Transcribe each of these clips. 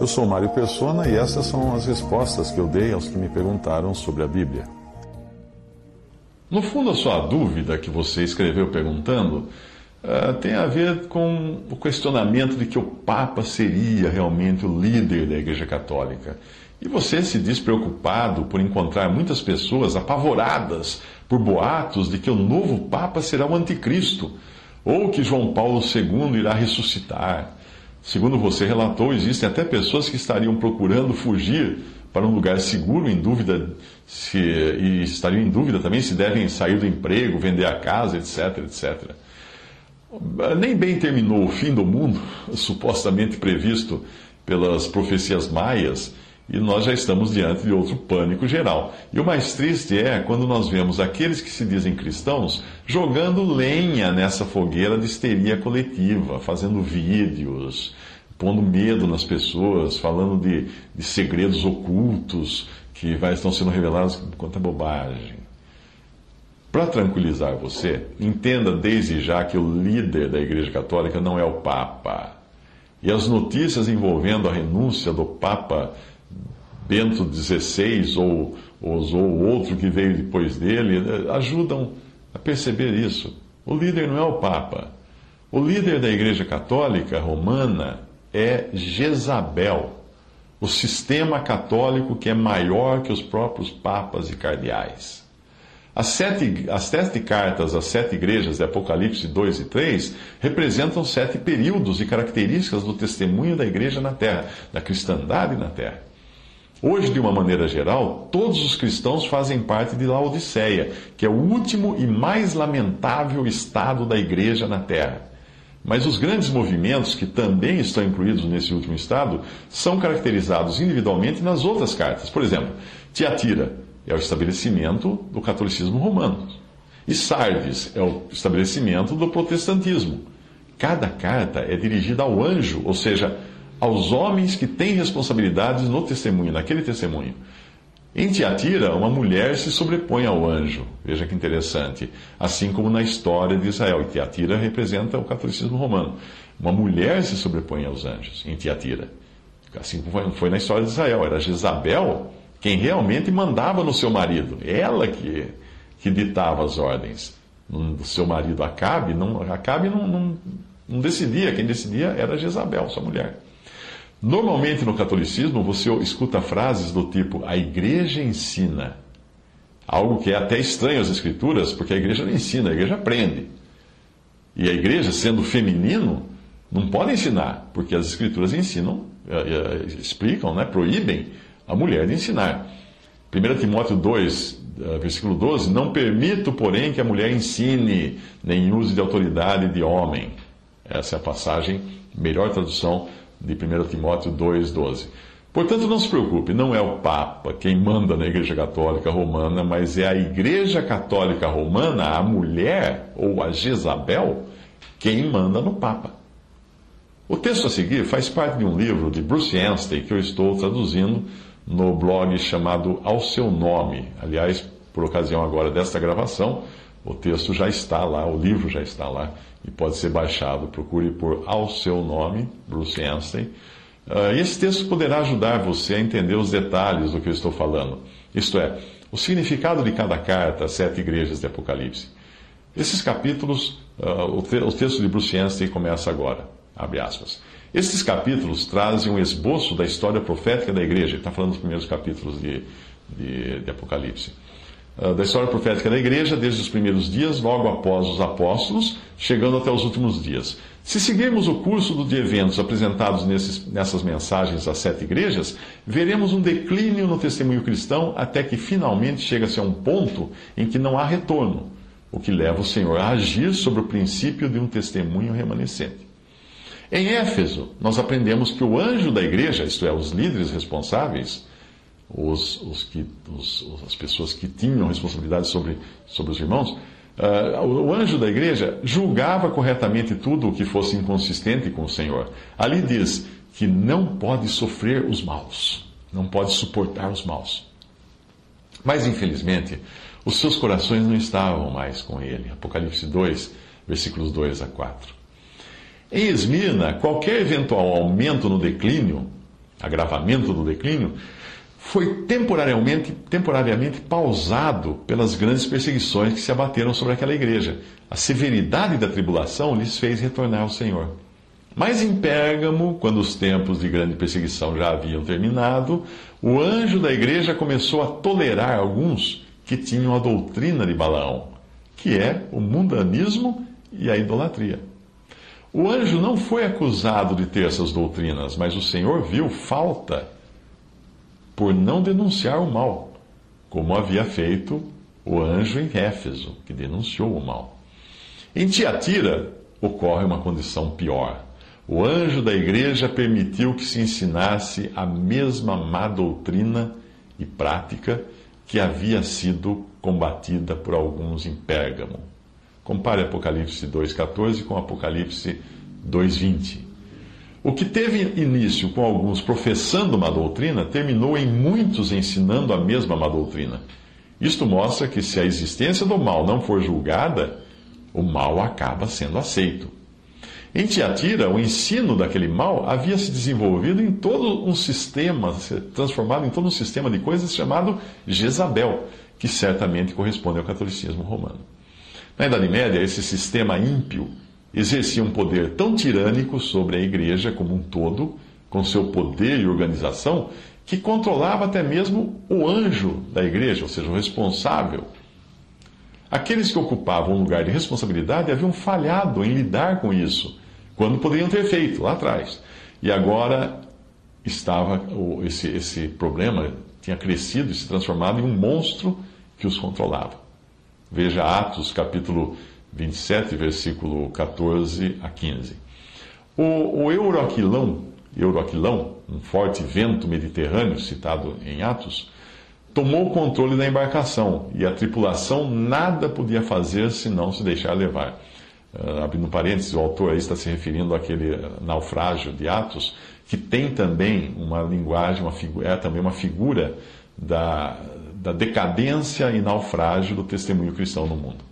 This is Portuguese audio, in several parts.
Eu sou Mário Persona e essas são as respostas que eu dei aos que me perguntaram sobre a Bíblia. No fundo, a sua dúvida que você escreveu perguntando uh, tem a ver com o questionamento de que o Papa seria realmente o líder da Igreja Católica. E você se diz preocupado por encontrar muitas pessoas apavoradas por boatos de que o novo Papa será o Anticristo, ou que João Paulo II irá ressuscitar. Segundo você relatou, existem até pessoas que estariam procurando fugir para um lugar seguro, em dúvida se, e estariam em dúvida também se devem sair do emprego, vender a casa, etc, etc. Nem bem terminou o fim do mundo, supostamente previsto pelas profecias maias, e nós já estamos diante de outro pânico geral. E o mais triste é quando nós vemos aqueles que se dizem cristãos jogando lenha nessa fogueira de histeria coletiva, fazendo vídeos, pondo medo nas pessoas, falando de, de segredos ocultos que vai, estão sendo revelados quanta bobagem. Para tranquilizar você, entenda desde já que o líder da Igreja Católica não é o Papa. E as notícias envolvendo a renúncia do Papa Bento XVI ou, ou outro que veio depois dele eh, ajudam a perceber isso. O líder não é o Papa. O líder da Igreja Católica Romana é Jezabel, o sistema católico que é maior que os próprios papas e cardeais. As sete, as sete cartas às sete igrejas de Apocalipse 2 e 3 representam sete períodos e características do testemunho da igreja na terra, da cristandade na terra. Hoje, de uma maneira geral, todos os cristãos fazem parte de Laodiceia, que é o último e mais lamentável estado da igreja na terra. Mas os grandes movimentos, que também estão incluídos nesse último estado, são caracterizados individualmente nas outras cartas. Por exemplo, Tiatira é o estabelecimento do catolicismo romano, e Sardes é o estabelecimento do protestantismo. Cada carta é dirigida ao anjo, ou seja, aos homens que têm responsabilidades no testemunho, naquele testemunho. Em Tiatira, uma mulher se sobrepõe ao anjo. Veja que interessante. Assim como na história de Israel. E Tiatira representa o catolicismo romano. Uma mulher se sobrepõe aos anjos em Tiatira. Assim como foi na história de Israel. Era Jezabel quem realmente mandava no seu marido. Ela que, que ditava as ordens. Do seu marido Acabe, não, Acabe não, não, não decidia. Quem decidia era Jezabel, sua mulher. Normalmente no catolicismo você escuta frases do tipo: a igreja ensina. Algo que é até estranho às escrituras, porque a igreja não ensina, a igreja aprende. E a igreja, sendo feminino, não pode ensinar, porque as escrituras ensinam, eh, eh, explicam, né, proíbem a mulher de ensinar. 1 Timóteo 2, eh, versículo 12: Não permito, porém, que a mulher ensine, nem use de autoridade de homem. Essa é a passagem, melhor tradução de 1 Timóteo 2,12. Portanto, não se preocupe, não é o Papa quem manda na Igreja Católica Romana, mas é a Igreja Católica Romana, a mulher ou a Jezabel, quem manda no Papa. O texto a seguir faz parte de um livro de Bruce Anstey que eu estou traduzindo no blog chamado Ao Seu Nome. Aliás, por ocasião agora desta gravação, o texto já está lá, o livro já está lá e pode ser baixado. Procure por Ao Seu Nome, Bruce Anstey. Uh, esse texto poderá ajudar você a entender os detalhes do que eu estou falando. Isto é, o significado de cada carta às sete igrejas de Apocalipse. Esses capítulos, uh, o, te o, texto de Bruce Anstey começa agora. Abre aspas. Esses capítulos trazem um esboço da história profética da igreja. Ele está falando dos primeiros capítulos de, de, de Apocalipse. Ah, da história profética da igreja, desde os primeiros dias, logo após os apóstolos, chegando até os últimos dias. Se seguirmos o curso de eventos apresentados nesses, nessas mensagens às sete igrejas, veremos um declínio no testemunho cristão até que finalmente chega-se a um ponto em que não há retorno, o que leva o Senhor a agir sobre o princípio de um testemunho remanescente. Em Éfeso, nós aprendemos que o anjo da igreja, isto é, os líderes responsáveis, os, os que, os, as pessoas que tinham responsabilidade sobre, sobre os irmãos, uh, o anjo da igreja julgava corretamente tudo o que fosse inconsistente com o Senhor. Ali diz que não pode sofrer os maus, não pode suportar os maus. Mas, infelizmente, os seus corações não estavam mais com ele. Apocalipse 2, versículos 2 a 4. Em Esmirna, qualquer eventual aumento no declínio, agravamento do declínio, foi temporariamente, temporariamente pausado pelas grandes perseguições que se abateram sobre aquela igreja. A severidade da tribulação lhes fez retornar ao Senhor. Mas em Pérgamo, quando os tempos de grande perseguição já haviam terminado, o anjo da igreja começou a tolerar alguns que tinham a doutrina de Balaão, que é o mundanismo e a idolatria. O anjo não foi acusado de ter essas doutrinas, mas o Senhor viu falta por não denunciar o mal, como havia feito o anjo em Éfeso, que denunciou o mal. Em Tiatira ocorre uma condição pior. O anjo da igreja permitiu que se ensinasse a mesma má doutrina e prática que havia sido combatida por alguns em Pérgamo. Compare Apocalipse 2,14 com Apocalipse 2,20. O que teve início com alguns professando uma doutrina, terminou em muitos ensinando a mesma má doutrina. Isto mostra que se a existência do mal não for julgada, o mal acaba sendo aceito. Em Tiatira, o ensino daquele mal havia se desenvolvido em todo um sistema, transformado em todo um sistema de coisas chamado Jezabel, que certamente corresponde ao catolicismo romano. Na Idade Média, esse sistema ímpio exercia um poder tão tirânico sobre a igreja como um todo, com seu poder e organização, que controlava até mesmo o anjo da igreja, ou seja, o responsável. Aqueles que ocupavam um lugar de responsabilidade haviam falhado em lidar com isso quando poderiam ter feito lá atrás. E agora estava esse, esse problema tinha crescido e se transformado em um monstro que os controlava. Veja Atos capítulo 27, versículo 14 a 15. O, o Euroaquilão, Euroaquilão, um forte vento mediterrâneo citado em Atos, tomou o controle da embarcação e a tripulação nada podia fazer senão se deixar levar. Uh, abrindo parênteses, o autor aí está se referindo àquele naufrágio de Atos, que tem também uma linguagem, uma figura, é também uma figura da, da decadência e naufrágio do testemunho cristão no mundo.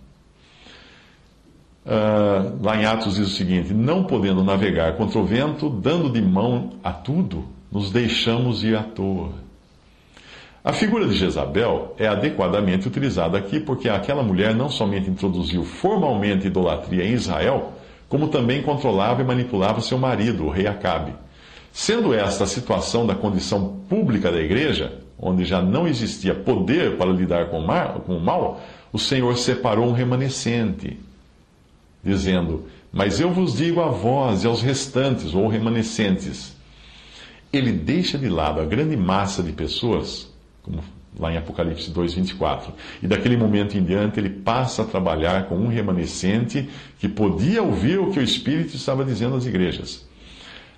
Uh, lá em Atos diz o seguinte: Não podendo navegar contra o vento, dando de mão a tudo, nos deixamos ir à toa a figura de Jezabel é adequadamente utilizada aqui porque aquela mulher não somente introduziu formalmente idolatria em Israel, como também controlava e manipulava seu marido, o rei Acabe. Sendo esta a situação da condição pública da igreja, onde já não existia poder para lidar com o mal, o Senhor separou um remanescente, dizendo: Mas eu vos digo a vós e aos restantes, ou remanescentes. Ele deixa de lado a grande massa de pessoas como lá em Apocalipse 2, 24. E daquele momento em diante ele passa a trabalhar com um remanescente que podia ouvir o que o Espírito estava dizendo às igrejas.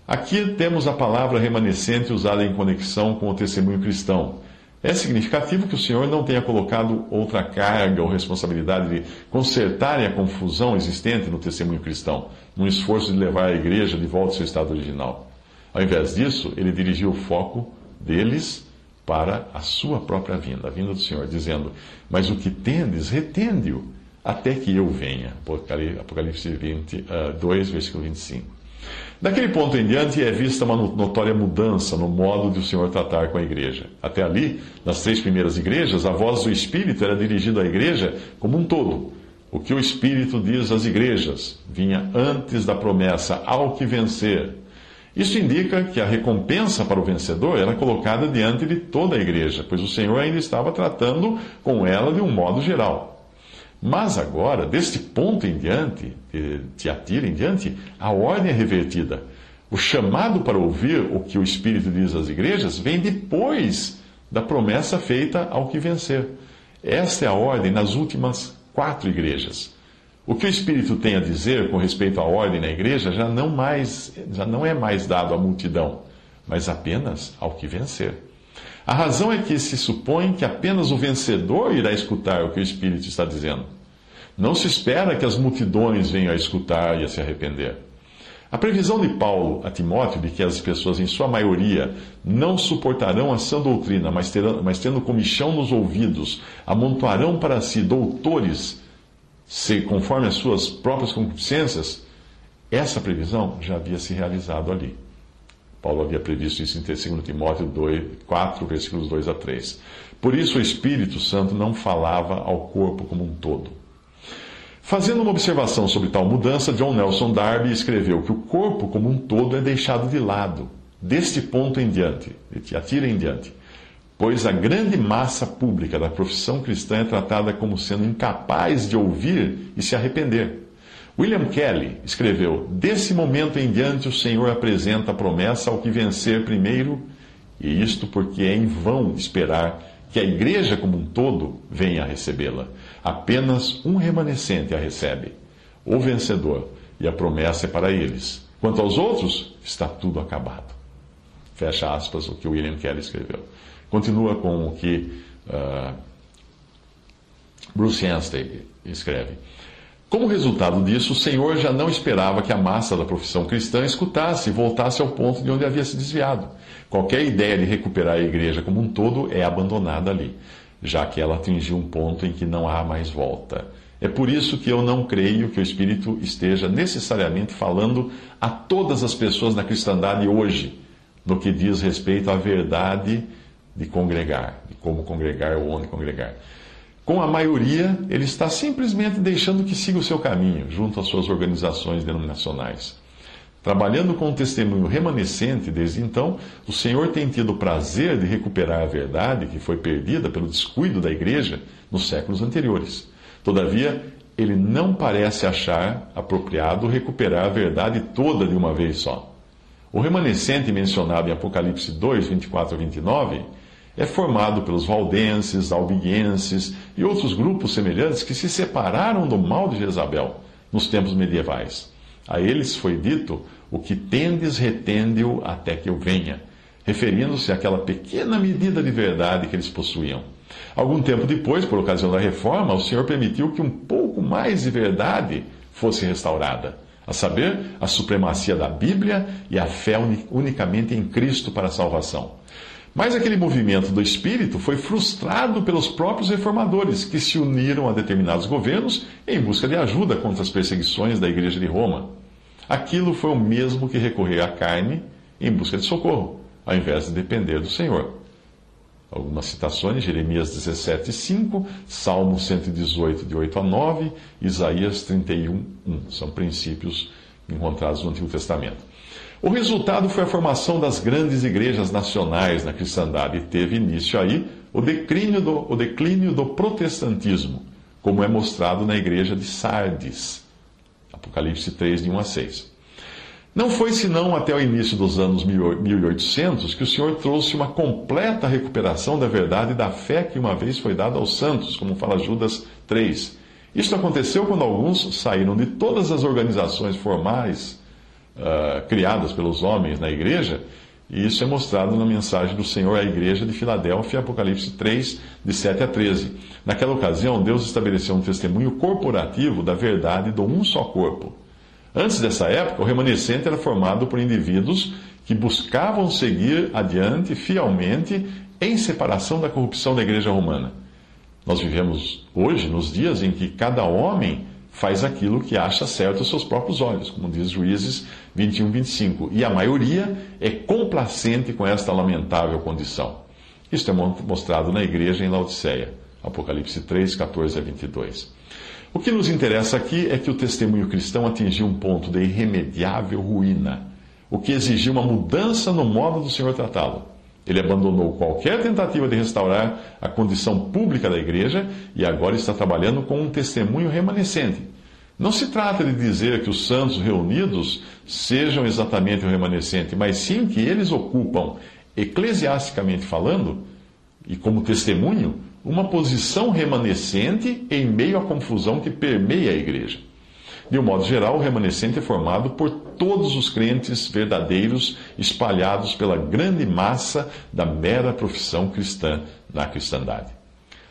Aqui temos a palavra remanescente usada em conexão com o testemunho cristão. É significativo que o Senhor não tenha colocado outra carga ou responsabilidade de consertar a confusão existente no testemunho cristão, num esforço de levar a igreja de volta ao seu estado original. Ao invés disso, ele dirigiu o foco deles para a sua própria vinda, a vinda do Senhor, dizendo: Mas o que tendes, retende-o, até que eu venha. Apocalipse 20, 2, uh, versículo 25. Daquele ponto em diante é vista uma notória mudança no modo de o Senhor tratar com a igreja. Até ali, nas três primeiras igrejas, a voz do Espírito era dirigida à igreja como um todo. O que o Espírito diz às igrejas vinha antes da promessa ao que vencer isso indica que a recompensa para o vencedor era colocada diante de toda a igreja, pois o Senhor ainda estava tratando com ela de um modo geral. Mas agora, deste ponto em diante, de Tiatira em diante, a ordem é revertida. O chamado para ouvir o que o Espírito diz às igrejas vem depois da promessa feita ao que vencer. Esta é a ordem nas últimas quatro igrejas. O que o Espírito tem a dizer com respeito à ordem na igreja já não, mais, já não é mais dado à multidão, mas apenas ao que vencer. A razão é que se supõe que apenas o vencedor irá escutar o que o Espírito está dizendo. Não se espera que as multidões venham a escutar e a se arrepender. A previsão de Paulo a Timóteo de que as pessoas, em sua maioria, não suportarão a sã doutrina, mas, terão, mas tendo comichão nos ouvidos, amontoarão para si doutores, se, conforme as suas próprias concupiscências, essa previsão já havia se realizado ali. Paulo havia previsto isso em 2 Timóteo 2, 4, versículos 2 a 3. Por isso o Espírito Santo não falava ao corpo como um todo Fazendo uma observação sobre tal mudança, John Nelson Darby escreveu que o corpo como um todo é deixado de lado, deste ponto em diante, atira em diante, pois a grande massa pública da profissão cristã é tratada como sendo incapaz de ouvir e se arrepender. William Kelly escreveu: Desse momento em diante, o Senhor apresenta a promessa ao que vencer primeiro, e isto porque é em vão esperar que a igreja como um todo venha a recebê-la. Apenas um remanescente a recebe, o vencedor, e a promessa é para eles. Quanto aos outros, está tudo acabado. Fecha aspas o que William Kelly escreveu. Continua com o que uh, Bruce Anstey escreve. Como resultado disso, o Senhor já não esperava que a massa da profissão cristã escutasse e voltasse ao ponto de onde havia se desviado. Qualquer ideia de recuperar a igreja como um todo é abandonada ali, já que ela atingiu um ponto em que não há mais volta. É por isso que eu não creio que o Espírito esteja necessariamente falando a todas as pessoas na cristandade hoje, no que diz respeito à verdade de congregar, de como congregar ou onde congregar. Com a maioria, ele está simplesmente deixando que siga o seu caminho, junto às suas organizações denominacionais. Trabalhando com o testemunho remanescente desde então, o Senhor tem tido o prazer de recuperar a verdade que foi perdida pelo descuido da igreja nos séculos anteriores. Todavia, ele não parece achar apropriado recuperar a verdade toda de uma vez só. O remanescente mencionado em Apocalipse 2, 24 a 29 é formado pelos valdenses, albiguenses e outros grupos semelhantes que se separaram do mal de Jezabel nos tempos medievais. A eles foi dito: O que tendes, retende-o até que eu venha, referindo-se àquela pequena medida de verdade que eles possuíam. Algum tempo depois, por ocasião da reforma, o Senhor permitiu que um pouco mais de verdade fosse restaurada, a saber, a supremacia da Bíblia e a fé unicamente em Cristo para a salvação. Mas aquele movimento do espírito foi frustrado pelos próprios reformadores, que se uniram a determinados governos em busca de ajuda contra as perseguições da Igreja de Roma. Aquilo foi o mesmo que recorrer à carne em busca de socorro, ao invés de depender do Senhor. Algumas citações, Jeremias 17, 5, Salmo 118, de 8 a 9, Isaías 31, 1. São princípios encontrados no Antigo Testamento. O resultado foi a formação das grandes igrejas nacionais na cristandade e teve início aí o declínio do, o declínio do protestantismo, como é mostrado na igreja de Sardes. Apocalipse 3, de 1 a 6. Não foi senão até o início dos anos 1800 que o Senhor trouxe uma completa recuperação da verdade e da fé que uma vez foi dada aos santos, como fala Judas 3. Isso aconteceu quando alguns saíram de todas as organizações formais uh, criadas pelos homens na igreja, e isso é mostrado na mensagem do Senhor à igreja de Filadélfia, Apocalipse 3, de 7 a 13. Naquela ocasião, Deus estabeleceu um testemunho corporativo da verdade do um só corpo. Antes dessa época, o remanescente era formado por indivíduos que buscavam seguir adiante fielmente em separação da corrupção da igreja romana. Nós vivemos hoje nos dias em que cada homem faz aquilo que acha certo aos seus próprios olhos, como diz Juízes 21, 25. E a maioria é complacente com esta lamentável condição. Isto é mostrado na igreja em Laodiceia, Apocalipse 3, 14 a 22. O que nos interessa aqui é que o testemunho cristão atingiu um ponto de irremediável ruína, o que exigiu uma mudança no modo do Senhor tratá-lo. Ele abandonou qualquer tentativa de restaurar a condição pública da igreja e agora está trabalhando com um testemunho remanescente. Não se trata de dizer que os santos reunidos sejam exatamente o remanescente, mas sim que eles ocupam, eclesiasticamente falando, e como testemunho, uma posição remanescente em meio à confusão que permeia a igreja. De um modo geral, o remanescente é formado por todos os crentes verdadeiros espalhados pela grande massa da mera profissão cristã na cristandade.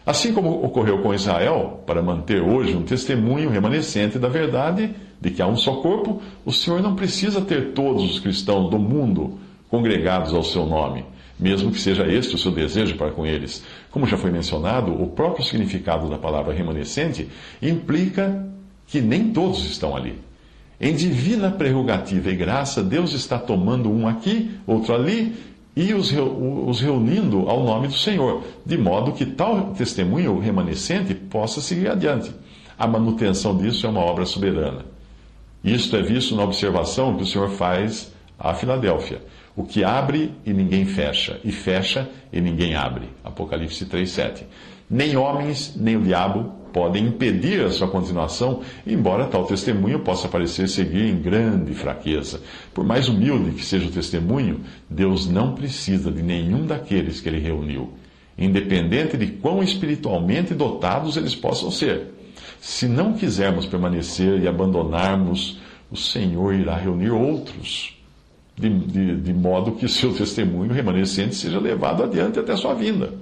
Assim como ocorreu com Israel, para manter hoje um testemunho remanescente da verdade de que há um só corpo, o Senhor não precisa ter todos os cristãos do mundo congregados ao seu nome, mesmo que seja este o seu desejo para com eles. Como já foi mencionado, o próprio significado da palavra remanescente implica que nem todos estão ali. Em divina prerrogativa e graça, Deus está tomando um aqui, outro ali, e os, reunindo ao nome do Senhor, de modo que tal testemunho remanescente possa seguir adiante. A manutenção disso é uma obra soberana. Isto é visto na observação que o Senhor faz à Filadélfia. O que abre e ninguém fecha, e fecha e ninguém abre. Apocalipse 3,7. Nem homens, nem o diabo podem impedir a sua continuação, embora tal testemunho possa parecer seguir em grande fraqueza. Por mais humilde que seja o testemunho, Deus não precisa de nenhum daqueles que ele reuniu, independente de quão espiritualmente dotados eles possam ser. Se não quisermos permanecer e abandonarmos, o Senhor irá reunir outros, de, de, de modo que seu testemunho remanescente seja levado adiante até sua vinda.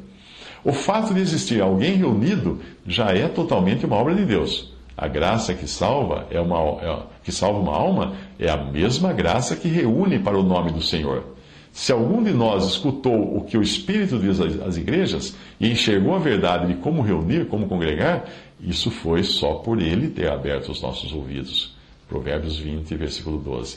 O fato de existir alguém reunido já é totalmente uma obra de Deus. A graça que salva é uma é, que salva uma alma é a mesma graça que reúne para o nome do Senhor. Se algum de nós escutou o que o Espírito diz às igrejas e enxergou a verdade de como reunir, como congregar, isso foi só por ele ter aberto os nossos ouvidos. Provérbios 20, versículo 12.